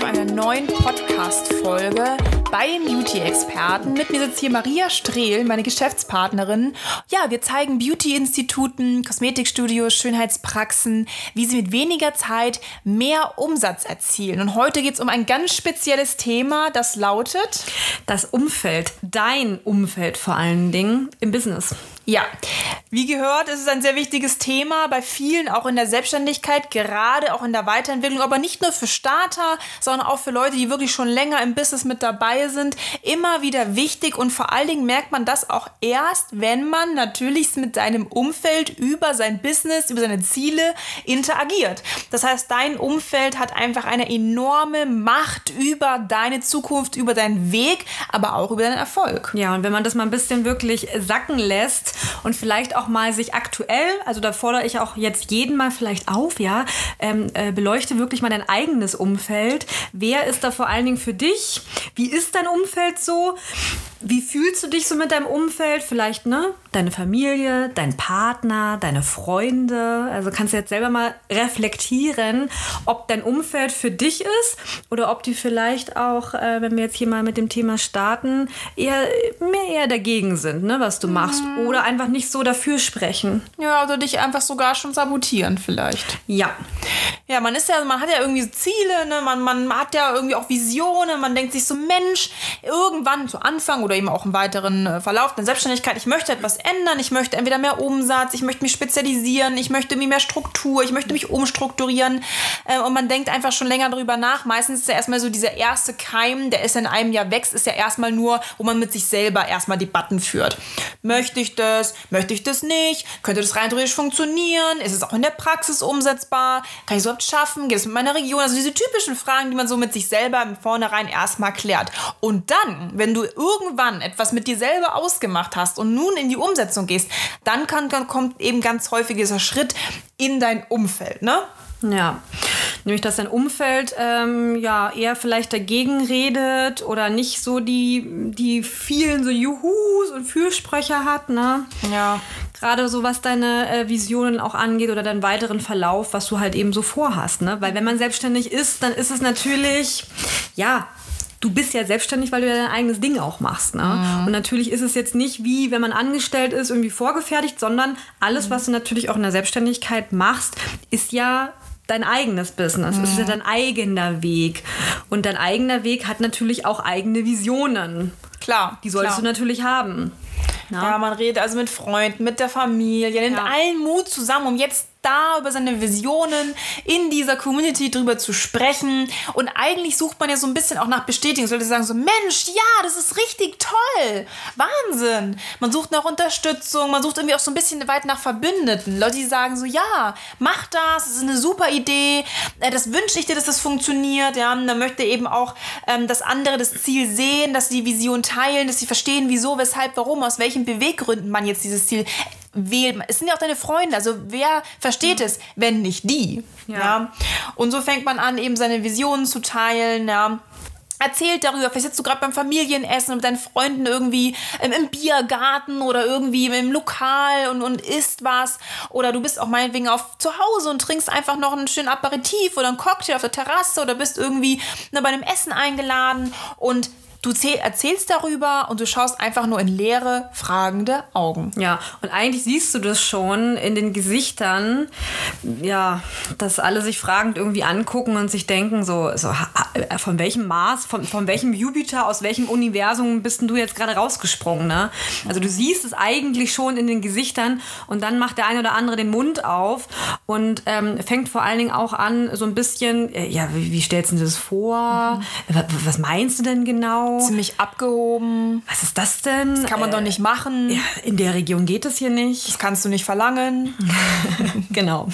Zu einer neuen Podcast-Folge bei den Beauty-Experten. Mit mir sitzt hier Maria Strehl, meine Geschäftspartnerin. Ja, wir zeigen Beauty-Instituten, Kosmetikstudios, Schönheitspraxen, wie sie mit weniger Zeit mehr Umsatz erzielen. Und heute geht es um ein ganz spezielles Thema, das lautet das Umfeld, dein Umfeld vor allen Dingen im Business. Ja, wie gehört, ist es ein sehr wichtiges Thema bei vielen, auch in der Selbstständigkeit, gerade auch in der Weiterentwicklung, aber nicht nur für Starter, sondern auch für Leute, die wirklich schon länger im Business mit dabei sind. Immer wieder wichtig und vor allen Dingen merkt man das auch erst, wenn man natürlich mit seinem Umfeld über sein Business, über seine Ziele interagiert. Das heißt, dein Umfeld hat einfach eine enorme Macht über deine Zukunft, über deinen Weg, aber auch über deinen Erfolg. Ja, und wenn man das mal ein bisschen wirklich sacken lässt und vielleicht auch mal sich aktuell, also da fordere ich auch jetzt jeden mal vielleicht auf, ja, ähm, äh, beleuchte wirklich mal dein eigenes Umfeld. Wer ist da vor allen Dingen für dich? Wie ist dein Umfeld so? Wie fühlst du dich so mit deinem Umfeld? Vielleicht, ne? Deine Familie, dein Partner, deine Freunde. Also kannst du jetzt selber mal reflektieren, ob dein Umfeld für dich ist oder ob die vielleicht auch, äh, wenn wir jetzt hier mal mit dem Thema starten, eher mehr eher dagegen sind, ne, was du machst. Mhm. Oder einfach nicht so dafür sprechen. Ja, oder dich einfach sogar schon sabotieren vielleicht. Ja. Ja, man ist ja, man hat ja irgendwie Ziele, ne? man, man hat ja irgendwie auch Visionen, man denkt sich so, Mensch, irgendwann zu Anfang oder eben auch im weiteren äh, Verlauf der Selbstständigkeit, ich möchte etwas ändern, ich möchte entweder mehr Umsatz, ich möchte mich spezialisieren, ich möchte irgendwie mehr Struktur, ich möchte mich umstrukturieren äh, und man denkt einfach schon länger darüber nach. Meistens ist ja erstmal so dieser erste Keim, der ist in einem Jahr wächst, ist ja erstmal nur, wo man mit sich selber erstmal Debatten führt. Möchte ich das? Möchte ich das nicht? Könnte das rein theoretisch funktionieren? Ist es auch in der Praxis umsetzbar? Kann ich es überhaupt schaffen? Geht es mit meiner Region? Also diese typischen Fragen, die man so mit sich selber im Vornherein erstmal klärt. Und dann, wenn du irgendwann etwas mit dir selber ausgemacht hast und nun in die Umsetzung gehst, dann, kann, kommt eben ganz häufig dieser Schritt in dein Umfeld, ne? Ja, nämlich dass dein Umfeld ähm, ja eher vielleicht dagegen redet oder nicht so die, die vielen so Juhus und Fürsprecher hat, ne? Ja. Gerade so was deine äh, Visionen auch angeht oder deinen weiteren Verlauf, was du halt eben so vorhast, ne? Weil wenn man selbstständig ist, dann ist es natürlich, ja, du bist ja selbstständig, weil du ja dein eigenes Ding auch machst. Ne? Mhm. Und natürlich ist es jetzt nicht wie, wenn man angestellt ist, irgendwie vorgefertigt, sondern alles, was du natürlich auch in der Selbstständigkeit machst, ist ja dein eigenes Business. Es ist ja dein eigener Weg. Und dein eigener Weg hat natürlich auch eigene Visionen. Klar. Die solltest klar. du natürlich haben. Ja. ja. man redet also mit Freunden, mit der Familie, nimmt ja. allen Mut zusammen, um jetzt da über seine Visionen in dieser Community drüber zu sprechen. Und eigentlich sucht man ja so ein bisschen auch nach Bestätigung. Leute sagen so, Mensch, ja, das ist richtig toll. Wahnsinn. Man sucht nach Unterstützung, man sucht irgendwie auch so ein bisschen weit nach Verbündeten. Leute, die sagen so, ja, mach das, das ist eine super Idee. Äh, das wünsche ich dir, dass das funktioniert. Ja, und dann möchte eben auch, ähm, dass andere das Ziel sehen, dass sie die Vision teilen, dass sie verstehen, wieso, weshalb, warum, aus welchen Beweggründen man jetzt dieses Ziel wählt. Es sind ja auch deine Freunde. Also wer versteht es, wenn nicht die? Ja. ja. Und so fängt man an, eben seine Visionen zu teilen. Ja erzählt darüber, vielleicht sitzt du gerade beim Familienessen mit deinen Freunden irgendwie ähm, im Biergarten oder irgendwie im Lokal und, und isst was oder du bist auch meinetwegen auf zu Hause und trinkst einfach noch einen schönen Aperitif oder einen Cocktail auf der Terrasse oder bist irgendwie ne, bei einem Essen eingeladen und Du erzählst darüber und du schaust einfach nur in leere, fragende Augen. Ja, und eigentlich siehst du das schon in den Gesichtern, ja, dass alle sich fragend irgendwie angucken und sich denken, so, so von welchem Mars, von, von welchem Jupiter, aus welchem Universum bist denn du jetzt gerade rausgesprungen, ne? Also du siehst es eigentlich schon in den Gesichtern und dann macht der eine oder andere den Mund auf und ähm, fängt vor allen Dingen auch an, so ein bisschen, äh, ja, wie, wie stellst du das vor? Mhm. Was meinst du denn genau? Genau. Ziemlich abgehoben. Was ist das denn? Das kann man äh, doch nicht machen. Ja, in der Region geht es hier nicht. Das kannst du nicht verlangen. genau.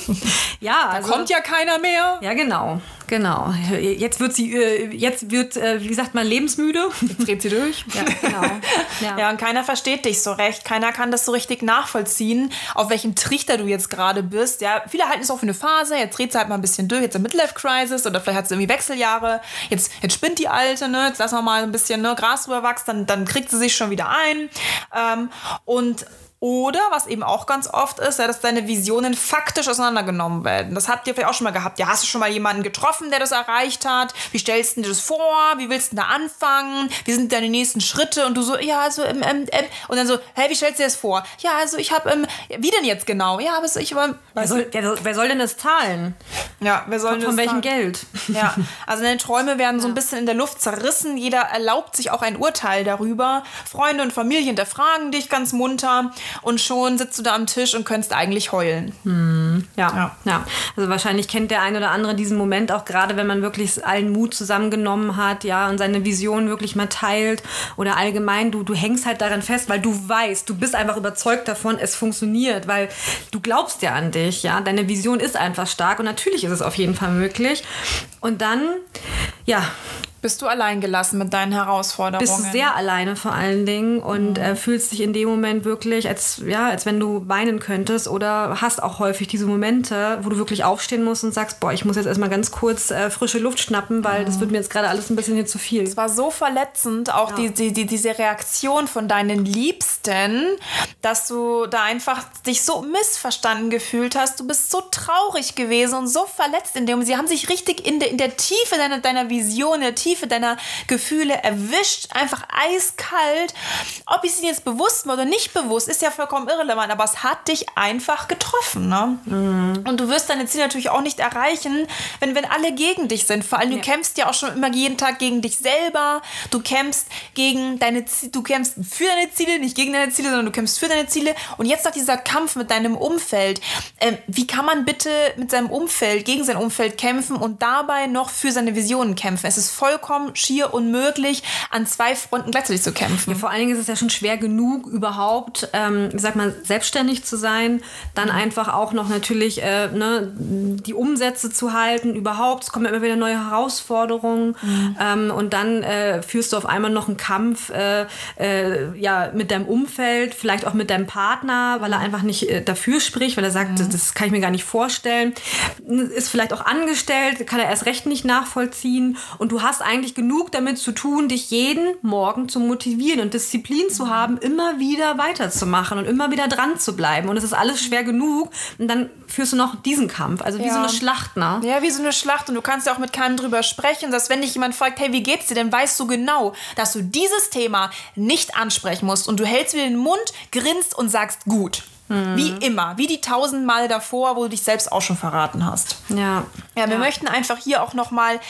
ja, da also, kommt ja keiner mehr. Ja, genau. Genau. Jetzt wird sie, äh, jetzt wird, äh, wie sagt man, lebensmüde. Jetzt dreht sie durch. Ja, genau. Ja. ja, und keiner versteht dich so recht. Keiner kann das so richtig nachvollziehen, auf welchem Trichter du jetzt gerade bist. Ja, viele halten es auch für eine Phase. Jetzt dreht sie halt mal ein bisschen durch. Jetzt eine Midlife-Crisis oder vielleicht hat sie irgendwie Wechseljahre. Jetzt, jetzt spinnt die Alte, ne? Jetzt lassen wir mal ein bisschen ne, Gras drüber wachsen, dann, dann kriegt sie sich schon wieder ein. Ähm, und oder, was eben auch ganz oft ist, ja, dass deine Visionen faktisch auseinandergenommen werden. Das habt ihr vielleicht auch schon mal gehabt. Ja, hast du schon mal jemanden getroffen, der das erreicht hat? Wie stellst du dir das vor? Wie willst du da anfangen? Wie sind deine nächsten Schritte? Und du so, ja, also, ähm, ähm, ähm. und dann so, hä, wie stellst du dir das vor? Ja, also ich habe, ähm, wie denn jetzt genau? Ja, aber ich war. Wer soll, wer, wer soll denn das zahlen? Ja, wer soll Von, von welchem Geld? Ja, also deine Träume werden so ein bisschen in der Luft zerrissen. Jeder erlaubt sich auch ein Urteil darüber. Freunde und Familie hinterfragen dich ganz munter und schon sitzt du da am Tisch und könntest eigentlich heulen. Hm. Ja, ja, ja. Also wahrscheinlich kennt der ein oder andere diesen Moment auch gerade, wenn man wirklich allen Mut zusammengenommen hat, ja, und seine Vision wirklich mal teilt oder allgemein, du, du hängst halt daran fest, weil du weißt, du bist einfach überzeugt davon, es funktioniert, weil du glaubst ja an dich, ja, deine Vision ist einfach stark und natürlich ist es auf jeden Fall möglich. Und dann, ja, bist du allein gelassen mit deinen Herausforderungen? Bist du sehr alleine vor allen Dingen und mhm. äh, fühlst dich in dem Moment wirklich, als, ja, als wenn du weinen könntest oder hast auch häufig diese Momente, wo du wirklich aufstehen musst und sagst, boah, ich muss jetzt erstmal ganz kurz äh, frische Luft schnappen, weil mhm. das wird mir jetzt gerade alles ein bisschen hier zu viel. Es war so verletzend, auch ja. die, die, die, diese Reaktion von deinen Liebsten, dass du da einfach dich so missverstanden gefühlt hast. Du bist so traurig gewesen und so verletzt in dem. Sie haben sich richtig in der, in der Tiefe deiner, deiner Vision, in der Tiefe Tiefe deiner Gefühle erwischt, einfach eiskalt. Ob ich es jetzt bewusst war oder nicht bewusst, ist ja vollkommen irrelevant, aber es hat dich einfach getroffen. Ne? Mhm. Und du wirst deine Ziele natürlich auch nicht erreichen, wenn, wenn alle gegen dich sind. Vor allem, du ja. kämpfst ja auch schon immer jeden Tag gegen dich selber. Du kämpfst gegen deine du kämpfst für deine Ziele, nicht gegen deine Ziele, sondern du kämpfst für deine Ziele. Und jetzt noch dieser Kampf mit deinem Umfeld. Ähm, wie kann man bitte mit seinem Umfeld, gegen sein Umfeld kämpfen und dabei noch für seine Visionen kämpfen? Es ist vollkommen vollkommen schier unmöglich, an zwei Fronten gleichzeitig zu kämpfen. Ja, vor allen Dingen ist es ja schon schwer genug, überhaupt, ähm, ich sag mal, selbstständig zu sein, dann mhm. einfach auch noch natürlich äh, ne, die Umsätze zu halten, überhaupt. Es kommen immer wieder neue Herausforderungen mhm. ähm, und dann äh, führst du auf einmal noch einen Kampf äh, äh ja, mit deinem Umfeld, vielleicht auch mit deinem Partner, weil er einfach nicht äh, dafür spricht, weil er sagt, mhm. das kann ich mir gar nicht vorstellen. Ist vielleicht auch angestellt, kann er erst recht nicht nachvollziehen und du hast eigentlich genug damit zu tun, dich jeden Morgen zu motivieren und Disziplin zu haben, immer wieder weiterzumachen und immer wieder dran zu bleiben. Und es ist alles schwer genug. Und dann führst du noch diesen Kampf. Also wie ja. so eine Schlacht, ne? Ja, wie so eine Schlacht. Und du kannst ja auch mit keinem drüber sprechen, dass wenn dich jemand fragt, hey, wie geht's dir, dann weißt du genau, dass du dieses Thema nicht ansprechen musst. Und du hältst wieder den Mund, grinst und sagst, gut. Mhm. Wie immer, wie die tausend Mal davor, wo du dich selbst auch schon verraten hast. Ja. Ja, wir ja. möchten einfach hier auch nochmal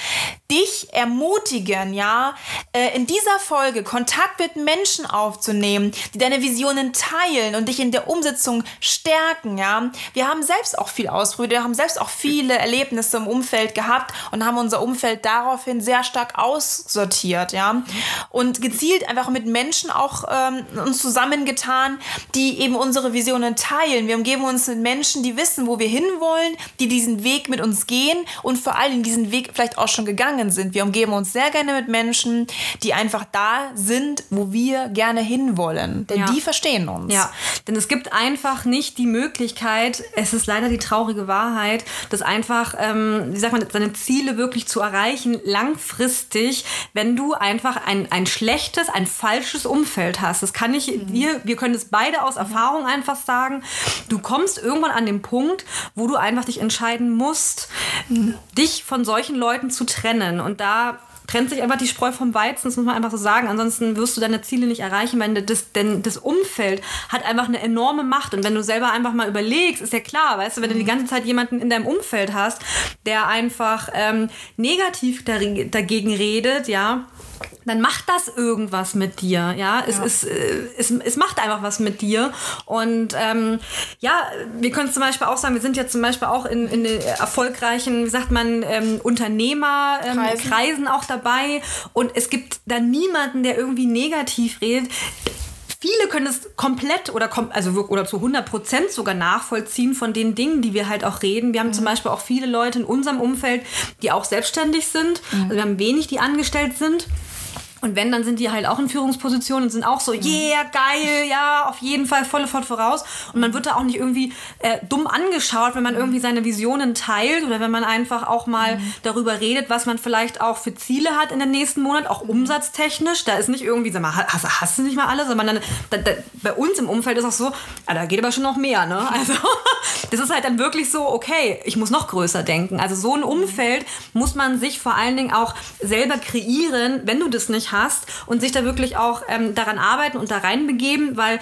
dich ermutigen, ja, äh, in dieser Folge Kontakt mit Menschen aufzunehmen, die deine Visionen teilen und dich in der Umsetzung stärken, ja. Wir haben selbst auch viel ausprobiert, wir haben selbst auch viele Erlebnisse im Umfeld gehabt und haben unser Umfeld daraufhin sehr stark aussortiert, ja. Und gezielt einfach mit Menschen auch ähm, uns zusammengetan, die eben unsere Visionen Visionen teilen. Wir umgeben uns mit Menschen, die wissen, wo wir hinwollen, die diesen Weg mit uns gehen und vor allem diesen Weg vielleicht auch schon gegangen sind. Wir umgeben uns sehr gerne mit Menschen, die einfach da sind, wo wir gerne hinwollen. Denn ja. die verstehen uns. Ja, denn es gibt einfach nicht die Möglichkeit, es ist leider die traurige Wahrheit, dass einfach, ähm, wie sagt man, seine Ziele wirklich zu erreichen, langfristig, wenn du einfach ein, ein schlechtes, ein falsches Umfeld hast. Das kann ich, mhm. wir, wir können es beide aus Erfahrung einfach sagen sagen, du kommst irgendwann an den Punkt, wo du einfach dich entscheiden musst, dich von solchen Leuten zu trennen. Und da trennt sich einfach die Spreu vom Weizen, das muss man einfach so sagen. Ansonsten wirst du deine Ziele nicht erreichen, weil das, denn das Umfeld hat einfach eine enorme Macht. Und wenn du selber einfach mal überlegst, ist ja klar, weißt du, wenn du die ganze Zeit jemanden in deinem Umfeld hast, der einfach ähm, negativ dagegen redet, ja, dann macht das irgendwas mit dir. Ja, es, ja. Ist, äh, es, es macht einfach was mit dir. Und ähm, ja, wir können zum Beispiel auch sagen, wir sind ja zum Beispiel auch in, in erfolgreichen, wie sagt man, ähm, Unternehmerkreisen ähm, auch dabei. Und es gibt da niemanden, der irgendwie negativ redet viele können es komplett oder, also, oder zu 100 Prozent sogar nachvollziehen von den Dingen, die wir halt auch reden. Wir haben mhm. zum Beispiel auch viele Leute in unserem Umfeld, die auch selbstständig sind. Mhm. Also wir haben wenig, die angestellt sind. Und wenn, dann sind die halt auch in Führungspositionen und sind auch so, yeah, geil, ja, auf jeden Fall volle Fort voraus. Und man wird da auch nicht irgendwie äh, dumm angeschaut, wenn man irgendwie seine Visionen teilt oder wenn man einfach auch mal mhm. darüber redet, was man vielleicht auch für Ziele hat in den nächsten Monat, auch umsatztechnisch. Da ist nicht irgendwie, sag mal, hast, hast du nicht mal alles? Sondern dann, da, da, bei uns im Umfeld ist auch so, ah, da geht aber schon noch mehr, ne? Also, das ist halt dann wirklich so, okay, ich muss noch größer denken. Also so ein Umfeld muss man sich vor allen Dingen auch selber kreieren, wenn du das nicht hast und sich da wirklich auch ähm, daran arbeiten und da reinbegeben, weil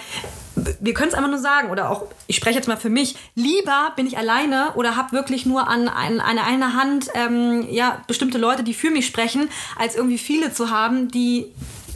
wir können es einfach nur sagen, oder auch, ich spreche jetzt mal für mich, lieber bin ich alleine oder habe wirklich nur an, an, an einer Hand ähm, ja, bestimmte Leute, die für mich sprechen, als irgendwie viele zu haben, die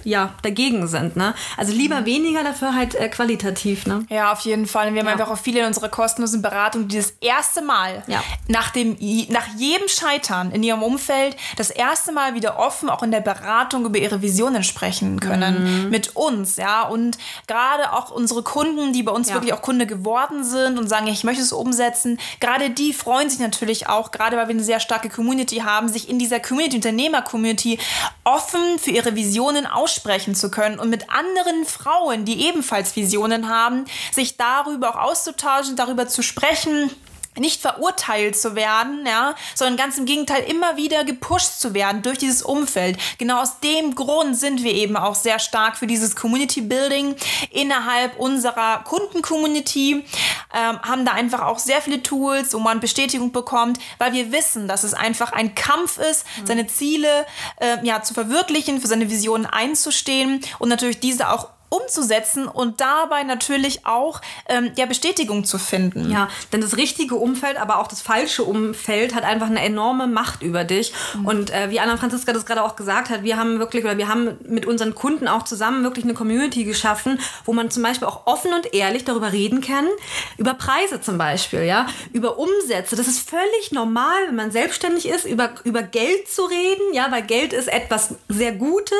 ja, dagegen sind. Ne? Also lieber mhm. weniger, dafür halt äh, qualitativ. Ne? Ja, auf jeden Fall. Wir haben ja. einfach auch viele in unserer kostenlosen Beratung, die das erste Mal ja. nach, dem, nach jedem Scheitern in ihrem Umfeld das erste Mal wieder offen auch in der Beratung über ihre Visionen sprechen können. Mhm. Mit uns, ja. Und gerade auch unsere Kunden, die bei uns ja. wirklich auch Kunde geworden sind und sagen, ich möchte es umsetzen, gerade die freuen sich natürlich auch, gerade weil wir eine sehr starke Community haben, sich in dieser Community, Unternehmer-Community offen für ihre Visionen aussprechen aussprechen zu können und mit anderen Frauen, die ebenfalls Visionen haben, sich darüber auch auszutauschen, darüber zu sprechen nicht verurteilt zu werden, ja, sondern ganz im Gegenteil immer wieder gepusht zu werden durch dieses Umfeld. Genau aus dem Grund sind wir eben auch sehr stark für dieses Community Building innerhalb unserer Kunden-Community, ähm, haben da einfach auch sehr viele Tools, wo man Bestätigung bekommt, weil wir wissen, dass es einfach ein Kampf ist, mhm. seine Ziele äh, ja, zu verwirklichen, für seine Visionen einzustehen und natürlich diese auch umzusetzen und dabei natürlich auch ähm, ja, Bestätigung zu finden. Ja, denn das richtige Umfeld, aber auch das falsche Umfeld hat einfach eine enorme Macht über dich. Mhm. Und äh, wie Anna Franziska das gerade auch gesagt hat, wir haben wirklich, oder wir haben mit unseren Kunden auch zusammen wirklich eine Community geschaffen, wo man zum Beispiel auch offen und ehrlich darüber reden kann, über Preise zum Beispiel, ja, über Umsätze. Das ist völlig normal, wenn man selbstständig ist, über, über Geld zu reden, ja, weil Geld ist etwas sehr Gutes.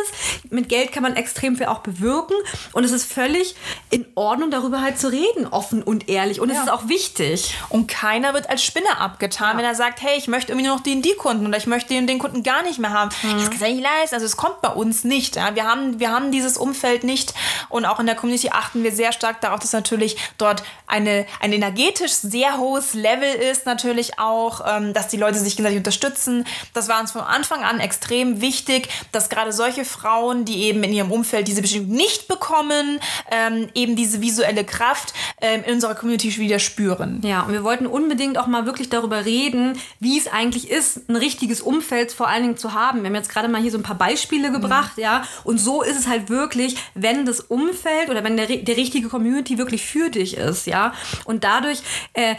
Mit Geld kann man extrem viel auch bewirken. Und es ist völlig in Ordnung, darüber halt zu reden, offen und ehrlich. Und ja. es ist auch wichtig. Und keiner wird als Spinner abgetan, ja. wenn er sagt, hey, ich möchte irgendwie nur noch den die Kunden oder ich möchte den, den Kunden gar nicht mehr haben. Mhm. Das kann ich nicht leisten. Also es kommt bei uns nicht. Ja. Wir, haben, wir haben dieses Umfeld nicht. Und auch in der Community achten wir sehr stark darauf, dass natürlich dort eine, ein energetisch sehr hohes Level ist, natürlich auch, ähm, dass die Leute sich gegenseitig unterstützen. Das war uns von Anfang an extrem wichtig, dass gerade solche Frauen, die eben in ihrem Umfeld diese Bestimmung nicht bekommen, bekommen, ähm, eben diese visuelle Kraft ähm, in unserer Community wieder spüren. Ja, und wir wollten unbedingt auch mal wirklich darüber reden, wie es eigentlich ist, ein richtiges Umfeld vor allen Dingen zu haben. Wir haben jetzt gerade mal hier so ein paar Beispiele gebracht, mhm. ja, und so ist es halt wirklich, wenn das Umfeld oder wenn der, der richtige Community wirklich für dich ist, ja, und dadurch äh,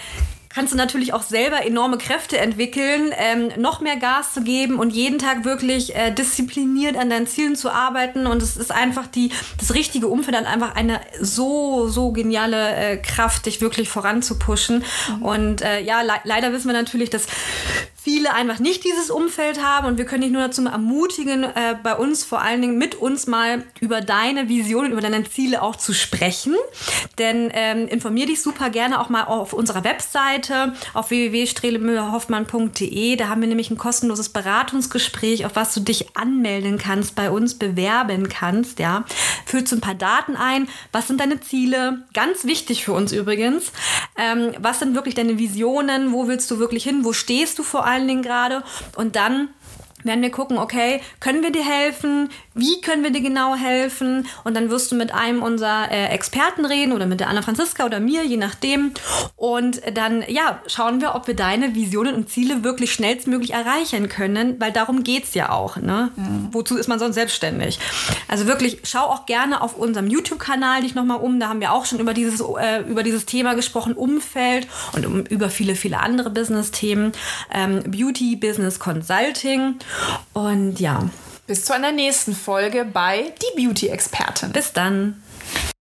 kannst du natürlich auch selber enorme Kräfte entwickeln, ähm, noch mehr Gas zu geben und jeden Tag wirklich äh, diszipliniert an deinen Zielen zu arbeiten. Und es ist einfach die, das richtige Umfeld hat einfach eine so, so geniale äh, Kraft, dich wirklich voranzupushen. Mhm. Und äh, ja, le leider wissen wir natürlich, dass viele einfach nicht dieses Umfeld haben und wir können dich nur dazu ermutigen, äh, bei uns vor allen Dingen mit uns mal über deine Visionen, über deine Ziele auch zu sprechen. Denn ähm, informier dich super gerne auch mal auf unserer Webseite auf www.strelemüllerhoffmann.de. Da haben wir nämlich ein kostenloses Beratungsgespräch, auf was du dich anmelden kannst, bei uns bewerben kannst. Ja, füllst ein paar Daten ein. Was sind deine Ziele? Ganz wichtig für uns übrigens. Ähm, was sind wirklich deine Visionen? Wo willst du wirklich hin? Wo stehst du vor allem? Allen Dingen gerade. Und dann werden wir gucken, okay, können wir dir helfen? Wie können wir dir genau helfen? Und dann wirst du mit einem unserer äh, Experten reden oder mit der Anna Franziska oder mir, je nachdem. Und dann, ja, schauen wir, ob wir deine Visionen und Ziele wirklich schnellstmöglich erreichen können, weil darum geht es ja auch. Ne? Mhm. Wozu ist man sonst selbstständig? Also wirklich, schau auch gerne auf unserem YouTube-Kanal dich nochmal um. Da haben wir auch schon über dieses, äh, über dieses Thema gesprochen, Umfeld und um, über viele, viele andere Business-Themen. Ähm, Beauty, Business Consulting. Und ja. Bis zu einer nächsten Folge bei Die Beauty-Expertin. Bis dann.